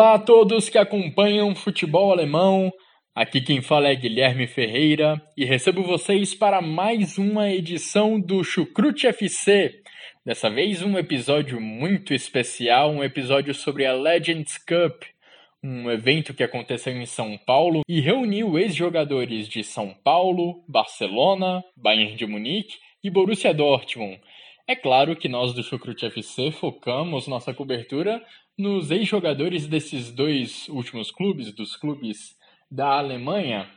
Olá a todos que acompanham futebol alemão. Aqui quem fala é Guilherme Ferreira e recebo vocês para mais uma edição do Chucrute FC. Dessa vez um episódio muito especial, um episódio sobre a Legends Cup, um evento que aconteceu em São Paulo e reuniu ex-jogadores de São Paulo, Barcelona, Bayern de Munique e Borussia Dortmund. É claro que nós do Chucrute FC focamos nossa cobertura nos ex-jogadores desses dois últimos clubes, dos clubes da Alemanha.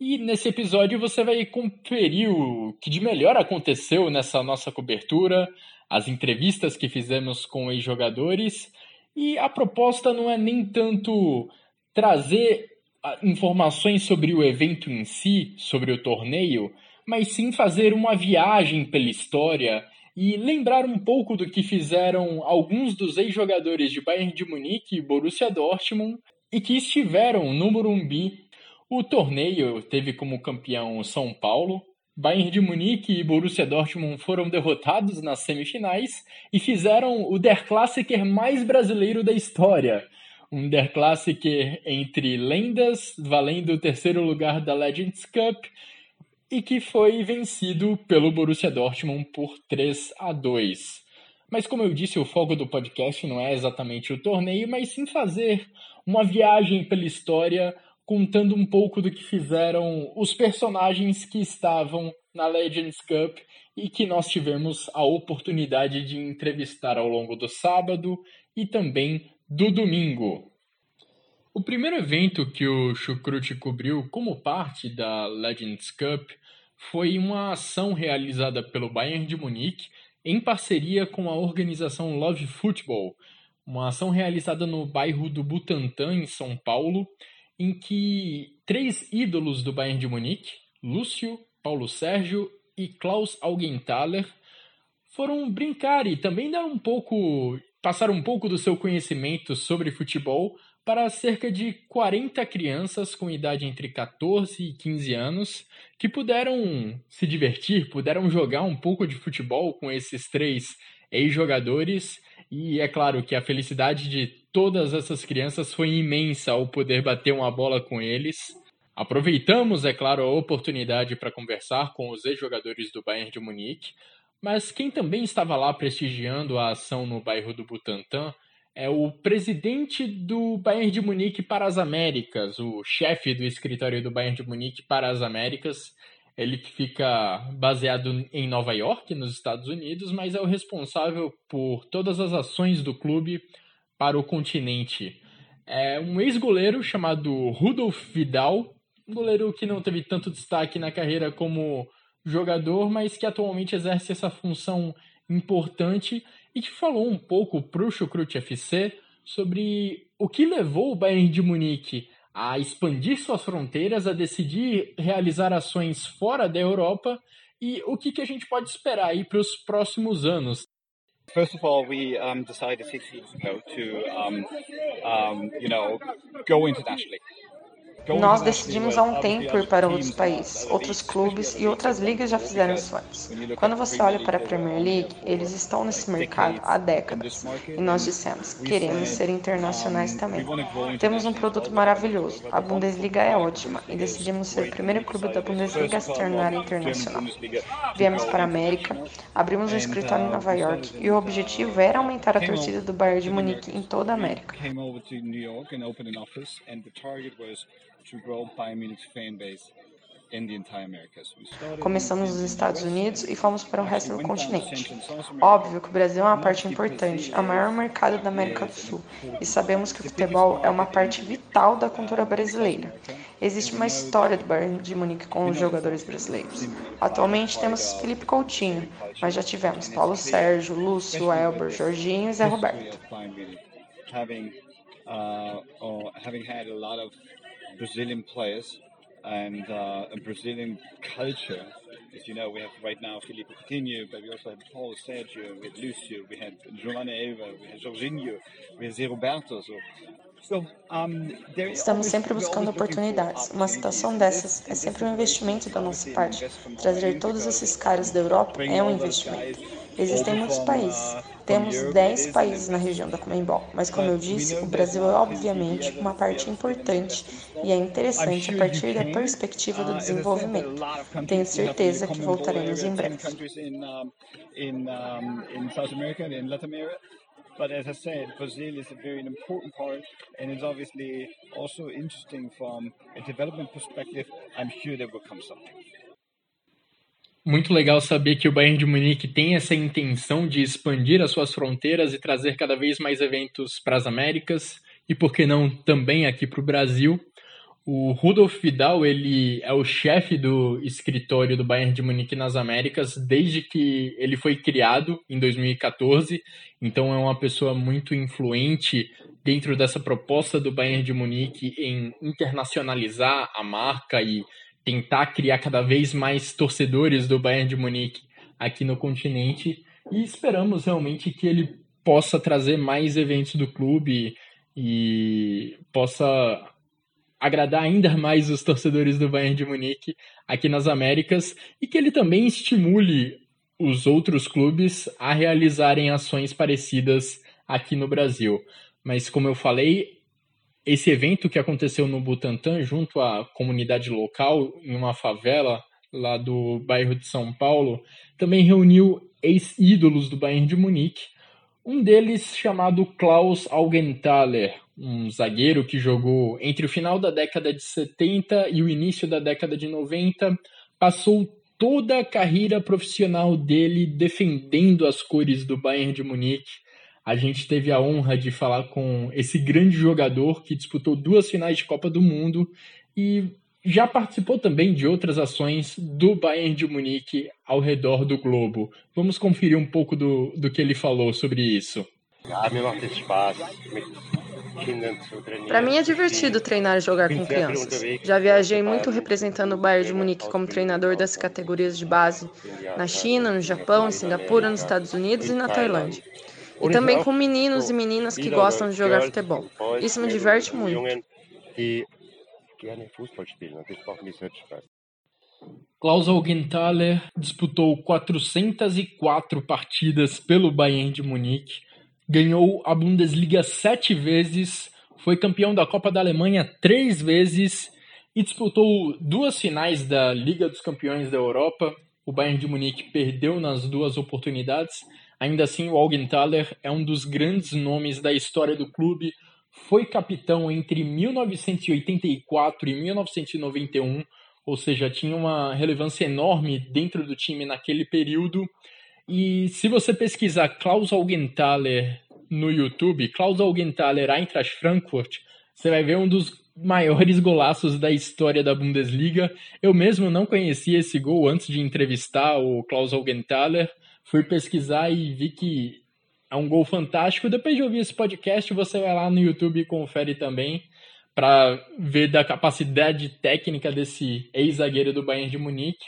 E nesse episódio você vai conferir o que de melhor aconteceu nessa nossa cobertura, as entrevistas que fizemos com ex-jogadores. E a proposta não é nem tanto trazer ah, informações sobre o evento em si, sobre o torneio, mas sim fazer uma viagem pela história e lembrar um pouco do que fizeram alguns dos ex-jogadores de Bayern de Munique e Borussia Dortmund e que estiveram no Morumbi. O torneio teve como campeão São Paulo. Bayern de Munique e Borussia Dortmund foram derrotados nas semifinais e fizeram o Der Klassiker mais brasileiro da história. Um Der Klassiker entre lendas, valendo o terceiro lugar da Legends Cup e que foi vencido pelo Borussia Dortmund por 3 a 2. Mas como eu disse, o foco do podcast não é exatamente o torneio, mas sim fazer uma viagem pela história, contando um pouco do que fizeram os personagens que estavam na Legends Cup e que nós tivemos a oportunidade de entrevistar ao longo do sábado e também do domingo. O primeiro evento que o Chucrute cobriu como parte da Legends Cup foi uma ação realizada pelo Bayern de Munique em parceria com a organização Love Football, uma ação realizada no bairro do Butantã, em São Paulo, em que três ídolos do Bayern de Munique, Lúcio, Paulo Sérgio e Klaus Augenthaler, foram brincar e também dar um pouco, passar um pouco do seu conhecimento sobre futebol para cerca de 40 crianças com idade entre 14 e 15 anos que puderam se divertir, puderam jogar um pouco de futebol com esses três ex-jogadores. E é claro que a felicidade de todas essas crianças foi imensa ao poder bater uma bola com eles. Aproveitamos, é claro, a oportunidade para conversar com os ex-jogadores do Bayern de Munique, mas quem também estava lá prestigiando a ação no bairro do Butantã é o presidente do Bayern de Munique para as Américas, o chefe do escritório do Bayern de Munique para as Américas. Ele fica baseado em Nova York, nos Estados Unidos, mas é o responsável por todas as ações do clube para o continente. É um ex-goleiro chamado Rudolf Vidal, um goleiro que não teve tanto destaque na carreira como jogador, mas que atualmente exerce essa função importante e que falou um pouco para o Chucrute FC sobre o que levou o Bayern de Munique a expandir suas fronteiras, a decidir realizar ações fora da Europa e o que, que a gente pode esperar aí para os próximos anos. First of all, we um, decided six years ago to, um, um, you know, go internationally. Nós decidimos há um tempo ir para outros países, outros clubes e outras ligas já fizeram isso antes. Quando você olha para a Premier League, eles estão nesse mercado há décadas. E nós dissemos: queremos ser internacionais também. Temos um produto maravilhoso, a Bundesliga é ótima. E decidimos ser o primeiro clube da Bundesliga a se tornar internacional. Viemos para a América, abrimos um escritório em Nova York e o objetivo era aumentar a torcida do Bayern de Munique em toda a América Começamos nos Estados Unidos e fomos para o resto do continente. Óbvio que o Brasil é uma parte importante, é o maior mercado da América do Sul, e sabemos que o futebol é uma parte vital da cultura brasileira. Existe uma história do Bayern de Munique com os jogadores brasileiros. Atualmente temos Felipe Coutinho, mas já tivemos Paulo Sérgio, Lúcio, Elber, Jorginho e Zé Roberto. Brazilian players and, uh, and Brazilian culture. As you know, we have right now Felipe Coutinho, but we also have Paulo Sergio, we had Lucio, we had Giovanni Eva, we had Jorginho, we had Zé Roberto. So Estamos sempre buscando oportunidades. Uma situação dessas é sempre um investimento da nossa parte. Trazer todos esses caras da Europa é um investimento. Existem muitos países. Temos 10 países na região da Comembol, mas como eu disse, o Brasil é obviamente uma parte importante e é interessante a partir da perspectiva do desenvolvimento. Tenho certeza que voltaremos em breve. But as I said, Brazil is a very important part, and it's obviously also interesting from a development perspective. I'm sure there will come something. Muito legal saber que o Bayern de Munique tem essa intenção de expandir as suas fronteiras e trazer cada vez mais eventos para as Américas e por que não também aqui para o Brasil. O Rudolf Vidal, ele é o chefe do escritório do Bayern de Munique nas Américas desde que ele foi criado em 2014. Então é uma pessoa muito influente dentro dessa proposta do Bayern de Munique em internacionalizar a marca e tentar criar cada vez mais torcedores do Bayern de Munique aqui no continente. E esperamos realmente que ele possa trazer mais eventos do clube e possa agradar ainda mais os torcedores do Bayern de Munique aqui nas Américas e que ele também estimule os outros clubes a realizarem ações parecidas aqui no Brasil. Mas como eu falei, esse evento que aconteceu no Butantã junto à comunidade local em uma favela lá do bairro de São Paulo também reuniu ex-ídolos do Bayern de Munique um deles chamado Klaus Augenthaler, um zagueiro que jogou entre o final da década de 70 e o início da década de 90, passou toda a carreira profissional dele defendendo as cores do Bayern de Munique. A gente teve a honra de falar com esse grande jogador que disputou duas finais de Copa do Mundo e já participou também de outras ações do Bayern de Munique ao redor do globo. Vamos conferir um pouco do, do que ele falou sobre isso. Para mim é divertido treinar e jogar com crianças. Já viajei muito representando o Bayern de Munique como treinador das categorias de base na China, no Japão, em Singapura, nos Estados Unidos e na Tailândia. E também com meninos e meninas que gostam de jogar futebol. Isso me diverte muito mich sehr Spaß. Klaus Augenthaler disputou 404 partidas pelo Bayern de Munique, ganhou a Bundesliga sete vezes, foi campeão da Copa da Alemanha três vezes e disputou duas finais da Liga dos Campeões da Europa. O Bayern de Munique perdeu nas duas oportunidades. Ainda assim, o Augenthaler é um dos grandes nomes da história do clube, foi capitão entre 1984 e 1991, ou seja, tinha uma relevância enorme dentro do time naquele período. E se você pesquisar Klaus Augenthaler no YouTube, Klaus Augenthaler Eintracht Frankfurt, você vai ver um dos maiores golaços da história da Bundesliga. Eu mesmo não conhecia esse gol antes de entrevistar o Klaus Augenthaler. Fui pesquisar e vi que é um gol fantástico. Depois de ouvir esse podcast, você vai lá no YouTube e confere também para ver da capacidade técnica desse ex-zagueiro do Bayern de Munique.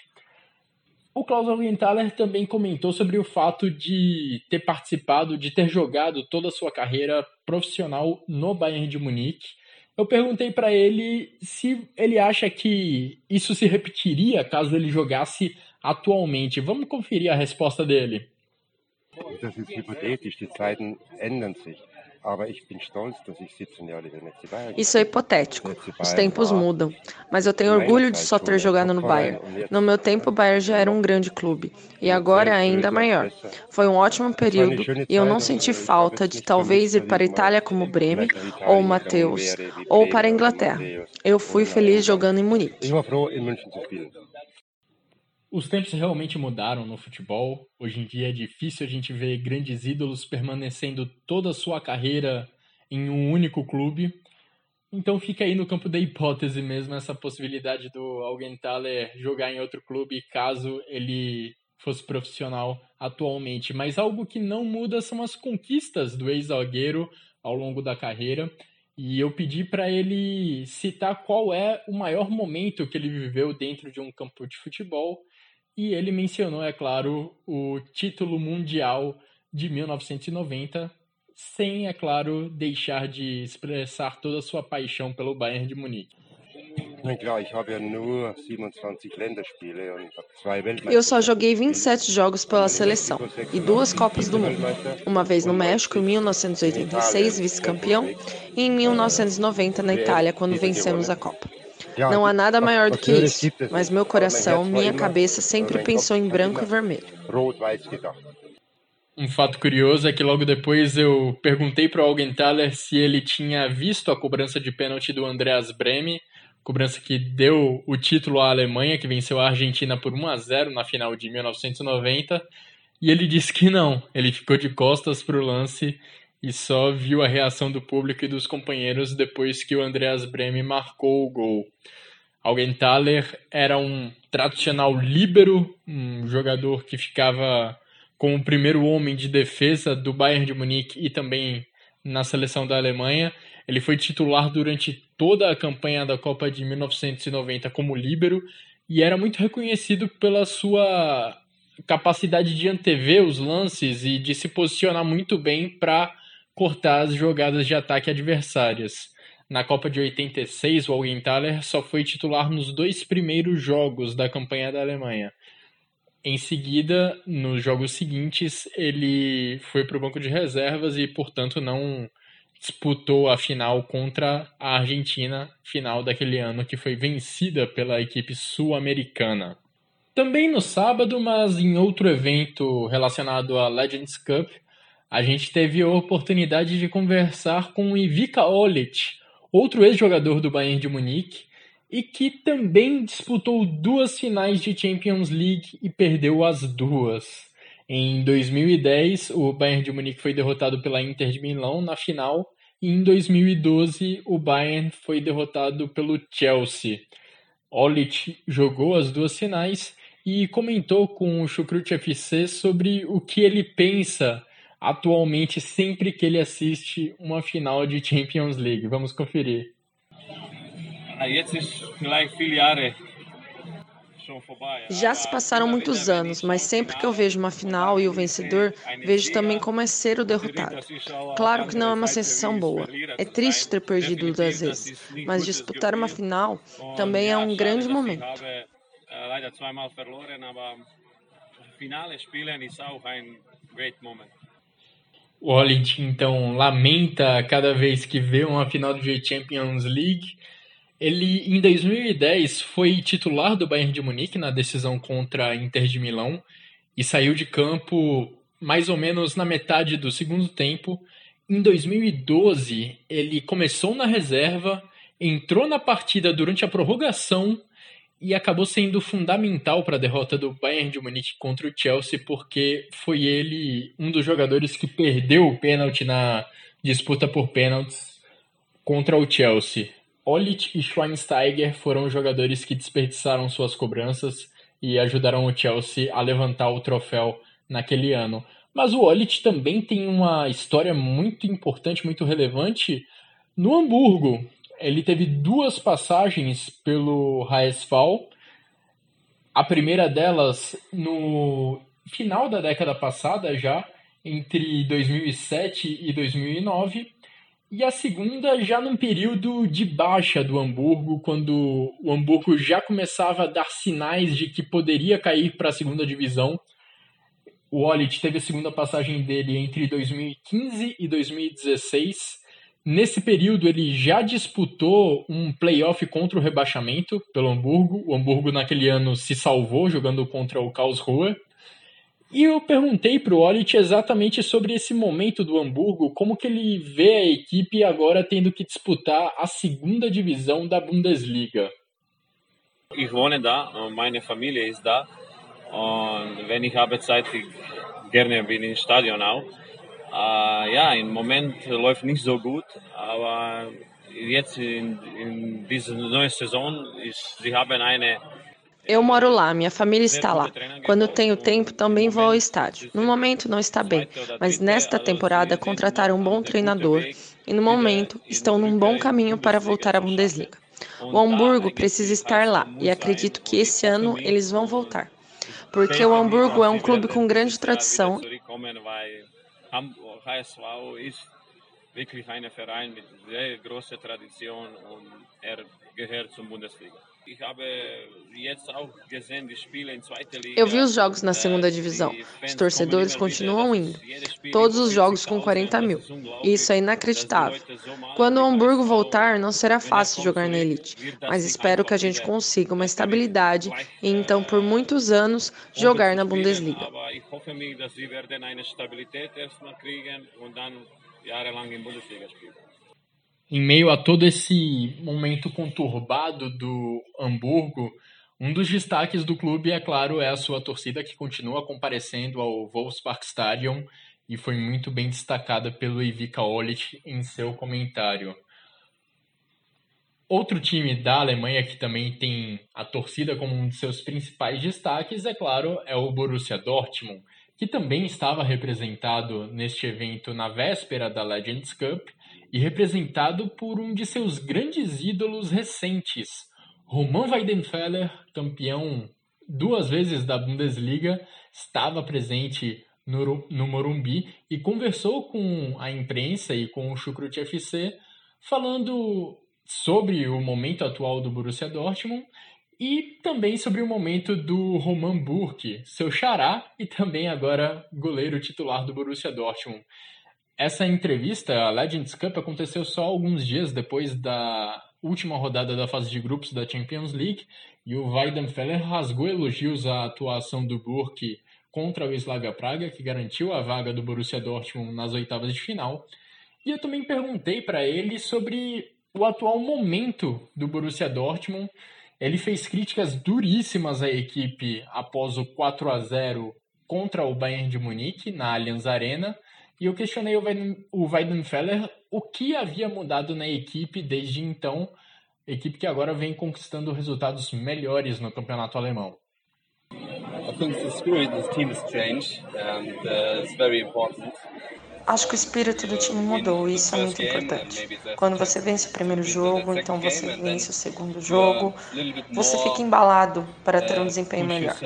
O Klaus Augenthaler também comentou sobre o fato de ter participado, de ter jogado toda a sua carreira profissional no Bayern de Munique. Eu perguntei para ele se ele acha que isso se repetiria caso ele jogasse atualmente. Vamos conferir a resposta dele. Das ist hypothetisch, die Zeiten ändern sich. Isso é hipotético. Os tempos mudam. Mas eu tenho orgulho de só ter jogado no Bayern. No meu tempo, o Bayern já era um grande clube. E agora é ainda maior. Foi um ótimo período e eu não senti falta de talvez ir para a Itália como Bremen ou Mateus ou para a Inglaterra. Eu fui feliz jogando em Munique. Os tempos realmente mudaram no futebol. Hoje em dia é difícil a gente ver grandes ídolos permanecendo toda a sua carreira em um único clube. Então fica aí no campo da hipótese mesmo essa possibilidade do Augenthaler jogar em outro clube caso ele fosse profissional atualmente. Mas algo que não muda são as conquistas do ex-zagueiro ao longo da carreira. E eu pedi para ele citar qual é o maior momento que ele viveu dentro de um campo de futebol e ele mencionou, é claro, o título mundial de 1990, sem, é claro, deixar de expressar toda a sua paixão pelo Bayern de Munique. Eu só joguei 27 jogos pela seleção e duas Copas do Mundo. Uma vez no México, em 1986, vice-campeão, e em 1990 na Itália, quando vencemos a Copa. Não há nada maior do que isso, mas meu coração, minha cabeça sempre pensou em branco e vermelho. Um fato curioso é que logo depois eu perguntei para o Augenthaler se ele tinha visto a cobrança de pênalti do Andreas Breme, cobrança que deu o título à Alemanha, que venceu a Argentina por 1 a 0 na final de 1990, e ele disse que não, ele ficou de costas para o lance e só viu a reação do público e dos companheiros depois que o Andreas Breme marcou o gol. Augenthaler era um tradicional líbero, um jogador que ficava como o primeiro homem de defesa do Bayern de Munique e também na seleção da Alemanha. Ele foi titular durante toda a campanha da Copa de 1990 como líbero e era muito reconhecido pela sua capacidade de antever os lances e de se posicionar muito bem para cortar as jogadas de ataque adversárias. Na Copa de 86, o Augenthaler só foi titular nos dois primeiros jogos da campanha da Alemanha. Em seguida, nos jogos seguintes, ele foi para o banco de reservas e, portanto, não disputou a final contra a Argentina, final daquele ano que foi vencida pela equipe sul-americana. Também no sábado, mas em outro evento relacionado à Legends Cup, a gente teve a oportunidade de conversar com Ivica Olic, outro ex-jogador do Bayern de Munique, e que também disputou duas finais de Champions League e perdeu as duas. Em 2010, o Bayern de Munique foi derrotado pela Inter de Milão na final, e em 2012 o Bayern foi derrotado pelo Chelsea. Olic jogou as duas finais e comentou com o Chucrute FC sobre o que ele pensa atualmente sempre que ele assiste uma final de Champions League. Vamos conferir. Já se passaram muitos anos, mas sempre que eu vejo uma final e o vencedor, vejo também como é ser o derrotado. Claro que não é uma sensação boa. É triste ter perdido duas vezes, mas disputar uma final também é um grande momento. Finale spielen ist auch ein great moment. O Holland, então, lamenta cada vez que vê uma final de Champions League. Ele, em 2010, foi titular do Bayern de Munique na decisão contra a Inter de Milão e saiu de campo mais ou menos na metade do segundo tempo. Em 2012, ele começou na reserva, entrou na partida durante a prorrogação e acabou sendo fundamental para a derrota do Bayern de Munique contra o Chelsea, porque foi ele um dos jogadores que perdeu o pênalti na disputa por pênaltis contra o Chelsea. Olic e Schweinsteiger foram os jogadores que desperdiçaram suas cobranças e ajudaram o Chelsea a levantar o troféu naquele ano. Mas o Olic também tem uma história muito importante, muito relevante no Hamburgo, ele teve duas passagens pelo Raesfal. A primeira delas no final da década passada já, entre 2007 e 2009, e a segunda já num período de baixa do Hamburgo, quando o Hamburgo já começava a dar sinais de que poderia cair para a segunda divisão. O Olit teve a segunda passagem dele entre 2015 e 2016. Nesse período, ele já disputou um playoff contra o rebaixamento pelo Hamburgo. O Hamburgo, naquele ano, se salvou jogando contra o Karlsruhe. E eu perguntei para o Olit exatamente sobre esse momento do Hamburgo, como que ele vê a equipe agora tendo que disputar a segunda divisão da Bundesliga. Ich wohne da, meine Familie ist da und wenn ich habe Zeit, gerne bin im Stadion auch. Äh, ja, im Moment läuft nicht so gut, aber jetzt in, in dieser neuen Saison ist, sie haben eine Eu moro lá, minha família está lá. Quando tenho tempo, também vou ao estádio. No momento não está bem, mas nesta temporada contrataram um bom treinador e no momento estão num bom caminho para voltar à Bundesliga. O Hamburgo precisa estar lá e acredito que esse ano eles vão voltar. Porque o Hamburgo é um clube com grande tradição. Hamburg, HSV ist wirklich ein Verein mit sehr großer Tradition und er gehört zum Bundesliga. Eu vi os jogos na segunda divisão. Os torcedores continuam indo. Todos os jogos com 40 mil. Isso é inacreditável. Quando o Hamburgo voltar, não será fácil jogar na elite, mas espero que a gente consiga uma estabilidade e então, por muitos anos, jogar na Bundesliga. Em meio a todo esse momento conturbado do Hamburgo, um dos destaques do clube, é claro, é a sua torcida que continua comparecendo ao Volksparkstadion e foi muito bem destacada pelo Ivica Olich em seu comentário. Outro time da Alemanha que também tem a torcida como um de seus principais destaques, é claro, é o Borussia Dortmund, que também estava representado neste evento na véspera da Legends Cup e representado por um de seus grandes ídolos recentes, Roman Weidenfeller, campeão duas vezes da Bundesliga, estava presente no, no Morumbi e conversou com a imprensa e com o Chucrute FC, falando sobre o momento atual do Borussia Dortmund e também sobre o momento do Roman Burke, seu xará e também agora goleiro titular do Borussia Dortmund. Essa entrevista, a Legends Cup, aconteceu só alguns dias depois da última rodada da fase de grupos da Champions League e o Weidenfeller rasgou elogios à atuação do Burke contra o Slavia Praga, que garantiu a vaga do Borussia Dortmund nas oitavas de final. E eu também perguntei para ele sobre o atual momento do Borussia Dortmund. Ele fez críticas duríssimas à equipe após o 4 a 0 contra o Bayern de Munique na Allianz Arena e eu questionei o Weidenfeller o que havia mudado na equipe desde então, equipe que agora vem conquistando resultados melhores no campeonato alemão. Acho que o espírito do time mudou e isso é muito importante. Quando você vence o primeiro jogo, então você vence o segundo jogo, você fica embalado para ter um desempenho melhor.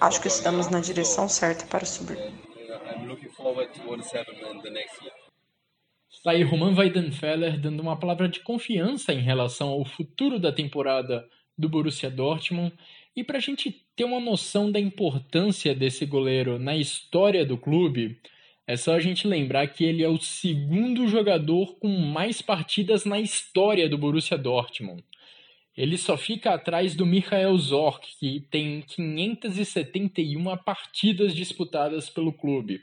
Acho que estamos na direção certa para subir. Está aí Roman Weidenfeller dando uma palavra de confiança em relação ao futuro da temporada do Borussia Dortmund. E para a gente ter uma noção da importância desse goleiro na história do clube, é só a gente lembrar que ele é o segundo jogador com mais partidas na história do Borussia Dortmund. Ele só fica atrás do Michael Zorc, que tem 571 partidas disputadas pelo clube.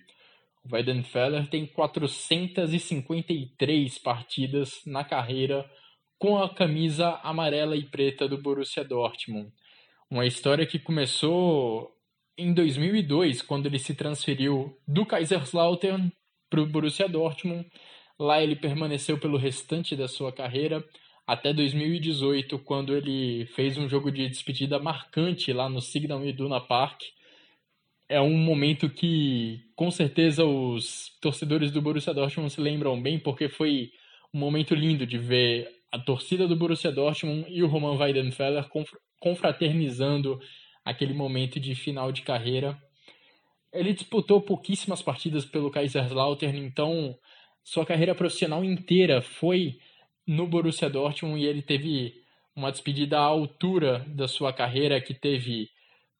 O Weidenfeller tem 453 partidas na carreira com a camisa amarela e preta do Borussia Dortmund. Uma história que começou em 2002, quando ele se transferiu do Kaiserslautern para o Borussia Dortmund. Lá ele permaneceu pelo restante da sua carreira até 2018, quando ele fez um jogo de despedida marcante lá no Signal Iduna Park. É um momento que, com certeza, os torcedores do Borussia Dortmund se lembram bem, porque foi um momento lindo de ver a torcida do Borussia Dortmund e o Roman Weidenfeller confraternizando aquele momento de final de carreira. Ele disputou pouquíssimas partidas pelo Kaiserslautern, então sua carreira profissional inteira foi no Borussia Dortmund e ele teve uma despedida à altura da sua carreira que teve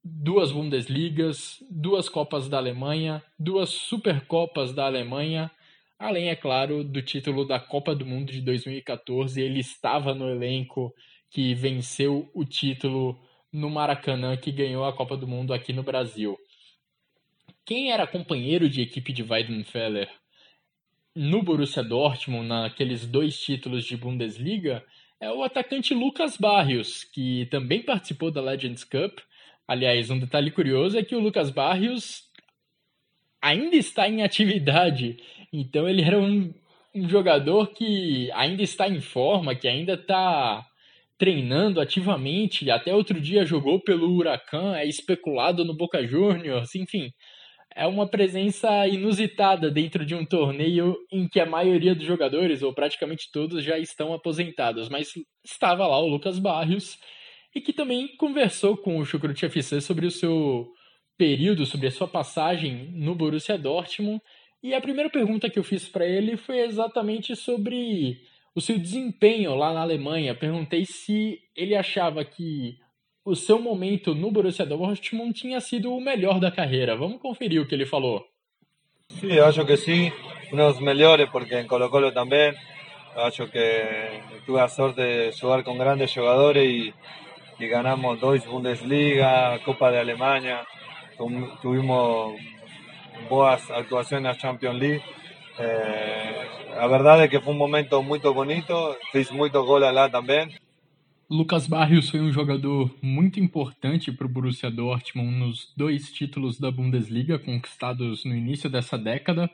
duas Bundesligas, duas Copas da Alemanha, duas Supercopas da Alemanha, além, é claro, do título da Copa do Mundo de 2014. Ele estava no elenco que venceu o título no Maracanã, que ganhou a Copa do Mundo aqui no Brasil. Quem era companheiro de equipe de Weidenfeller no Borussia Dortmund, naqueles dois títulos de Bundesliga, é o atacante Lucas Barrios, que também participou da Legends Cup Aliás, um detalhe curioso é que o Lucas Barrios ainda está em atividade. Então ele era um, um jogador que ainda está em forma, que ainda está treinando ativamente. Até outro dia jogou pelo Huracan, é especulado no Boca Juniors, enfim. É uma presença inusitada dentro de um torneio em que a maioria dos jogadores, ou praticamente todos, já estão aposentados. Mas estava lá o Lucas Barrios e que também conversou com o Chucrute FC sobre o seu período, sobre a sua passagem no Borussia Dortmund. E a primeira pergunta que eu fiz para ele foi exatamente sobre o seu desempenho lá na Alemanha. Perguntei se ele achava que o seu momento no Borussia Dortmund tinha sido o melhor da carreira. Vamos conferir o que ele falou. Sim, acho que sim, um dos melhores, porque em Colo-Colo também. Acho que tive a sorte de jogar com grandes jogadores e y ganamos dos Bundesliga, Copa de Alemania, tuvimos boas actuações na Champions League. Eh, a verdade é que foi um momento muito bonito, fiz muito gol lá também. Lucas Barrios foi um jogador muito importante para o Borussia Dortmund nos dois títulos da Bundesliga conquistados no início dessa década.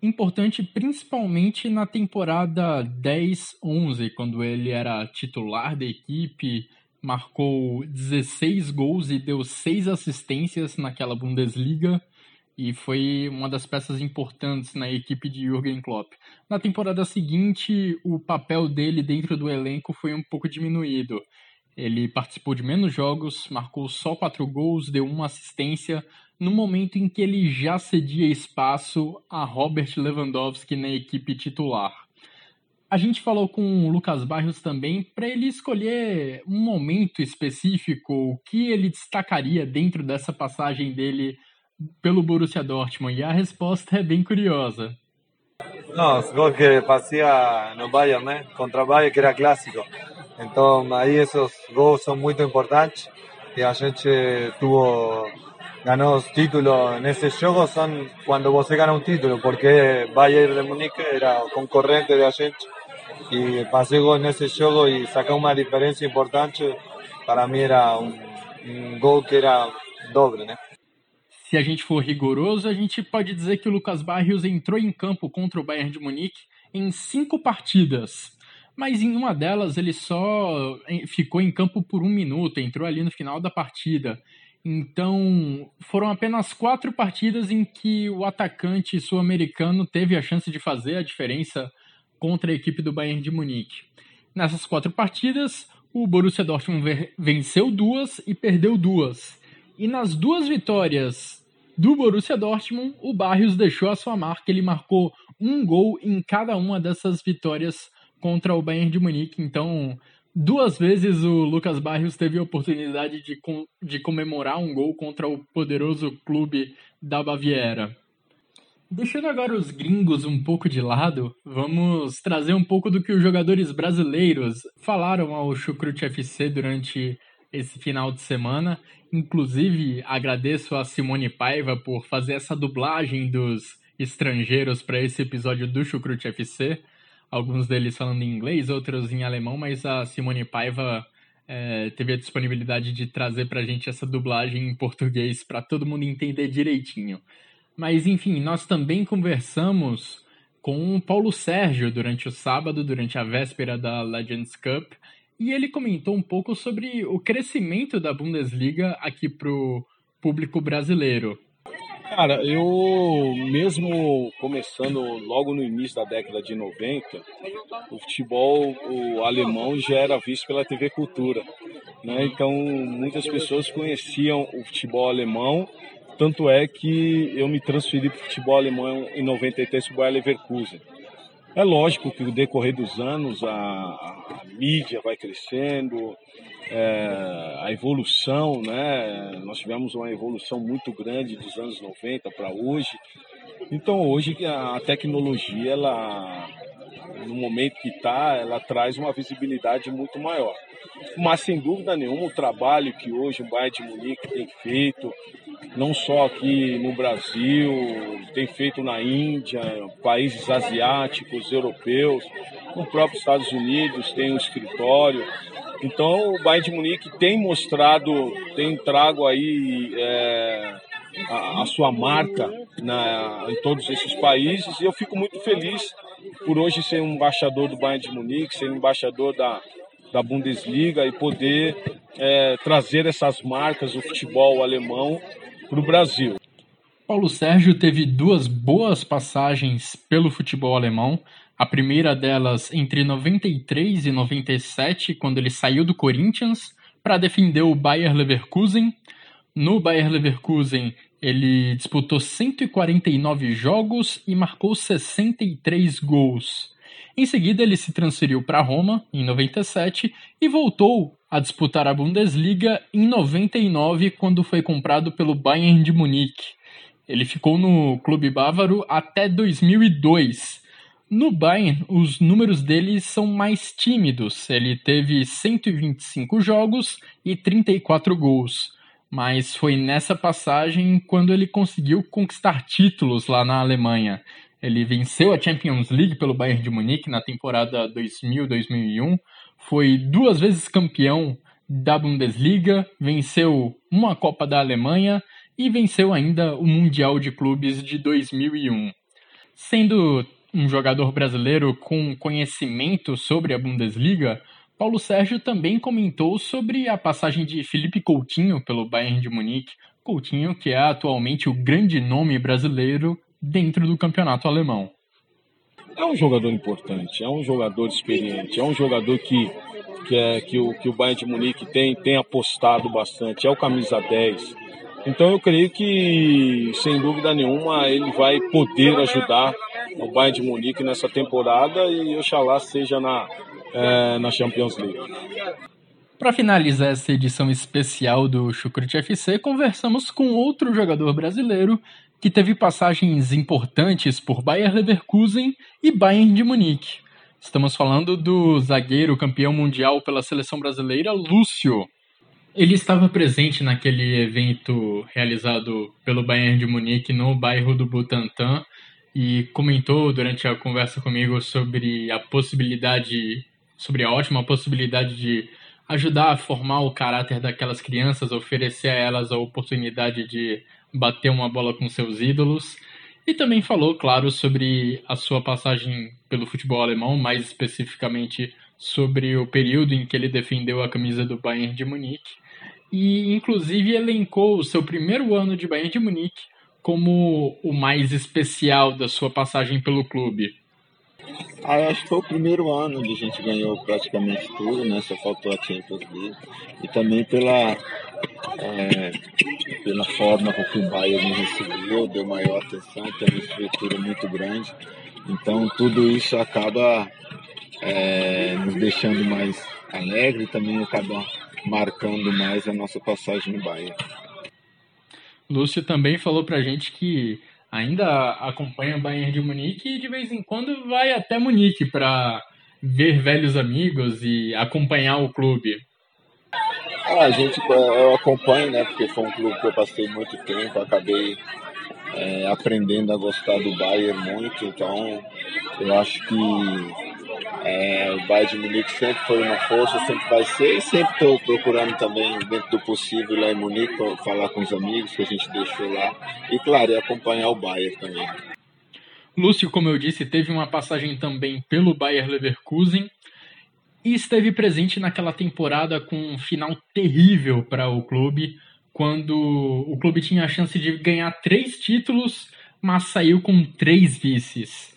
Importante principalmente na temporada 10-11, quando ele era titular da equipe, marcou 16 gols e deu 6 assistências naquela Bundesliga e foi uma das peças importantes na equipe de Jürgen Klopp. Na temporada seguinte, o papel dele dentro do elenco foi um pouco diminuído. Ele participou de menos jogos, marcou só 4 gols, deu uma assistência, no momento em que ele já cedia espaço a Robert Lewandowski na equipe titular. A gente falou com o Lucas Barrios também para ele escolher um momento específico, o que ele destacaria dentro dessa passagem dele pelo Borussia Dortmund. E a resposta é bem curiosa. Não, os gols que fazia no Bayern, né? Contra o Bayern, que era clássico. Então, aí esses gols são muito importantes e a gente tuvo ganó títulos en ese juego son cuando vos gana un título, porque Bayern de Munique era concorrente de a gente y pasé en ese juego y sacar una diferencia importante, para mí era um, um gol que era doble, né? Se a gente for rigoroso, a gente pode dizer que o Lucas Barrios entrou em campo contra o Bayern de Munique em cinco partidas. Mas em uma delas ele só eh, ficou em campo por um minuto, entrou ali no final da partida. Então, foram apenas quatro partidas em que o atacante sul-americano teve a chance de fazer a diferença contra a equipe do Bayern de Munique. Nessas quatro partidas, o Borussia Dortmund venceu duas e perdeu duas. E nas duas vitórias do Borussia Dortmund, o Barrios deixou a sua marca, ele marcou um gol em cada uma dessas vitórias contra o Bayern de Munique. Então, Duas vezes o Lucas Barrios teve a oportunidade de, com, de comemorar um gol contra o poderoso clube da Baviera. Deixando agora os gringos um pouco de lado, vamos trazer um pouco do que os jogadores brasileiros falaram ao Chucrute FC durante esse final de semana. Inclusive, agradeço a Simone Paiva por fazer essa dublagem dos estrangeiros para esse episódio do Chucrute FC alguns deles falando em inglês, outros em alemão, mas a Simone Paiva é, teve a disponibilidade de trazer para a gente essa dublagem em português para todo mundo entender direitinho. Mas enfim, nós também conversamos com o Paulo Sérgio durante o sábado, durante a véspera da Legends Cup, e ele comentou um pouco sobre o crescimento da Bundesliga aqui para o público brasileiro. Cara, eu mesmo começando logo no início da década de 90, o futebol o alemão já era visto pela TV Cultura. Né? Então muitas pessoas conheciam o futebol alemão, tanto é que eu me transferi para o futebol alemão em 93 para o Leverkusen. É lógico que no decorrer dos anos a, a, a mídia vai crescendo, é, a evolução, né? Nós tivemos uma evolução muito grande dos anos 90 para hoje. Então hoje a tecnologia, ela, no momento que está, ela traz uma visibilidade muito maior. Mas sem dúvida nenhuma o trabalho que hoje o Bayern de Munique tem feito, não só aqui no Brasil, tem feito na Índia, países asiáticos, europeus, no próprio Estados Unidos tem um escritório. Então o Bayern de Munique tem mostrado, tem trago aí é, a, a, sua marca na, em todos esses países e eu fico muito feliz por hoje ser um embaixador do Bayern de Munique, ser um embaixador da, da Bundesliga e poder é, trazer essas marcas do futebol alemão para o Brasil. Paulo Sérgio teve duas boas passagens pelo futebol alemão. A primeira delas entre 93 e 97, quando ele saiu do Corinthians para defender o Bayer Leverkusen. No Bayer Leverkusen, ele disputou 149 jogos e marcou 63 gols. Em seguida, ele se transferiu para Roma em 97 e voltou a disputar a Bundesliga em 99, quando foi comprado pelo Bayern de Munique. Ele ficou no clube bávaro até 2002. No Bayern, os números dele são mais tímidos. Ele teve 125 jogos e 34 gols. Mas foi nessa passagem quando ele conseguiu conquistar títulos lá na Alemanha. Ele venceu a Champions League pelo Bayern de Munique na temporada 2000-2001, foi duas vezes campeão da Bundesliga, venceu uma Copa da Alemanha e venceu ainda o Mundial de Clubes de 2001. Sendo um jogador brasileiro com conhecimento sobre a Bundesliga, Paulo Sérgio também comentou sobre a passagem de Felipe Coutinho pelo Bayern de Munique. Coutinho, que é atualmente o grande nome brasileiro dentro do campeonato alemão. É um jogador importante, é um jogador experiente, é um jogador que, que, é, que, o, que o Bayern de Munique tem, tem apostado bastante, é o camisa 10. Então eu creio que, sem dúvida nenhuma, ele vai poder ajudar o Bayern de Munique nessa temporada e oxalá seja na, é, na Champions League. Para finalizar essa edição especial do Chucrute FC, conversamos com outro jogador brasileiro que teve passagens importantes por Bayer Leverkusen e Bayern de Munique. Estamos falando do zagueiro campeão mundial pela seleção brasileira, Lúcio. Ele estava presente naquele evento realizado pelo Bayern de Munique no bairro do Butantã e comentou durante a conversa comigo sobre a possibilidade, sobre a ótima possibilidade de ajudar a formar o caráter daquelas crianças, oferecer a elas a oportunidade de bater uma bola com seus ídolos. E também falou, claro, sobre a sua passagem pelo futebol alemão, mais especificamente sobre o período em que ele defendeu a camisa do Bayern de Munique. E, inclusive, elencou o seu primeiro ano de Bayern de Munique como o mais especial da sua passagem pelo clube. Ah, acho que foi o primeiro ano onde a gente ganhou praticamente tudo, né? Só faltou a Champions League. E também pela, é, pela forma com que o Bayern me recebeu, deu maior atenção, tem uma estrutura muito grande. Então tudo isso acaba é, nos deixando mais alegre e também acaba marcando mais a nossa passagem no Bayern. Lúcio também falou pra gente que ainda acompanha o Bayern de Munique e de vez em quando vai até Munique para ver velhos amigos e acompanhar o clube. Ah, a gente, eu acompanho, né? Porque foi um clube que eu passei muito tempo, acabei é, aprendendo a gostar do Bayern muito, então eu acho que é, o Bayern de Munique sempre foi uma força, sempre vai ser, e sempre estou procurando também, dentro do possível, lá em Munique, falar com os amigos que a gente deixou lá, e claro, e acompanhar o Bayern também. Lúcio, como eu disse, teve uma passagem também pelo Bayern Leverkusen e esteve presente naquela temporada com um final terrível para o clube, quando o clube tinha a chance de ganhar três títulos, mas saiu com três vices.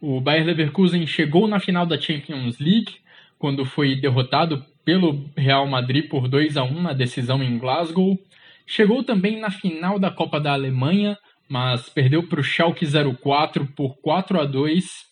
O Bayer Leverkusen chegou na final da Champions League, quando foi derrotado pelo Real Madrid por 2 a 1 na decisão em Glasgow. Chegou também na final da Copa da Alemanha, mas perdeu para o Schalke 04 por 4 a 2.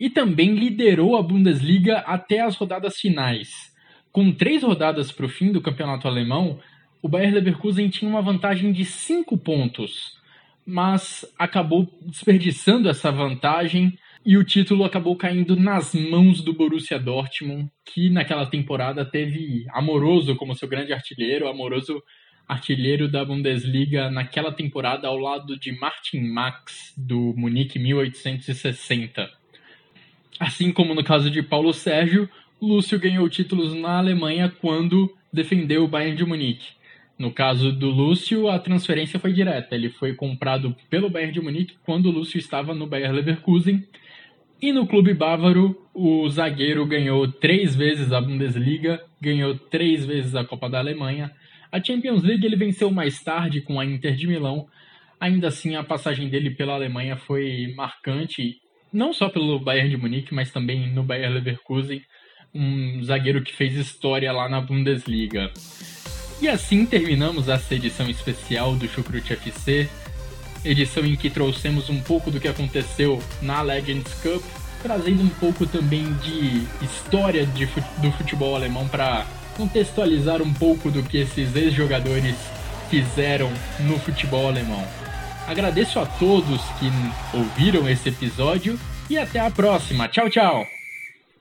e também liderou a Bundesliga até as rodadas finais. Com três rodadas para o fim do campeonato alemão, o Bayer Leverkusen tinha uma vantagem de cinco pontos, mas acabou desperdiçando essa vantagem e o título acabou caindo nas mãos do Borussia Dortmund, que naquela temporada teve Amoroso como seu grande artilheiro, Amoroso artilheiro da Bundesliga naquela temporada ao lado de Martin Max do Munique 1860. Assim como no caso de Paulo Sérgio, Lúcio ganhou títulos na Alemanha quando defendeu o Bayern de Munique. No caso do Lúcio, a transferência foi direta. Ele foi comprado pelo Bayern de Munique quando o Lúcio estava no Bayer Leverkusen. E no clube bávaro, o zagueiro ganhou três vezes a Bundesliga, ganhou três vezes a Copa da Alemanha. A Champions League ele venceu mais tarde com a Inter de Milão. Ainda assim, a passagem dele pela Alemanha foi marcante, não só pelo Bayern de Munique, mas também no Bayer Leverkusen, um zagueiro que fez história lá na Bundesliga. E assim terminamos essa edição especial do Chucrute FC, edição em que trouxemos um pouco do que aconteceu na Legends Cup, trazendo um pouco também de história de, do futebol alemão para contextualizar um pouco do que esses ex-jogadores fizeram no futebol alemão. Agradeço a todos que ouviram esse episódio e até a próxima. Tchau, tchau!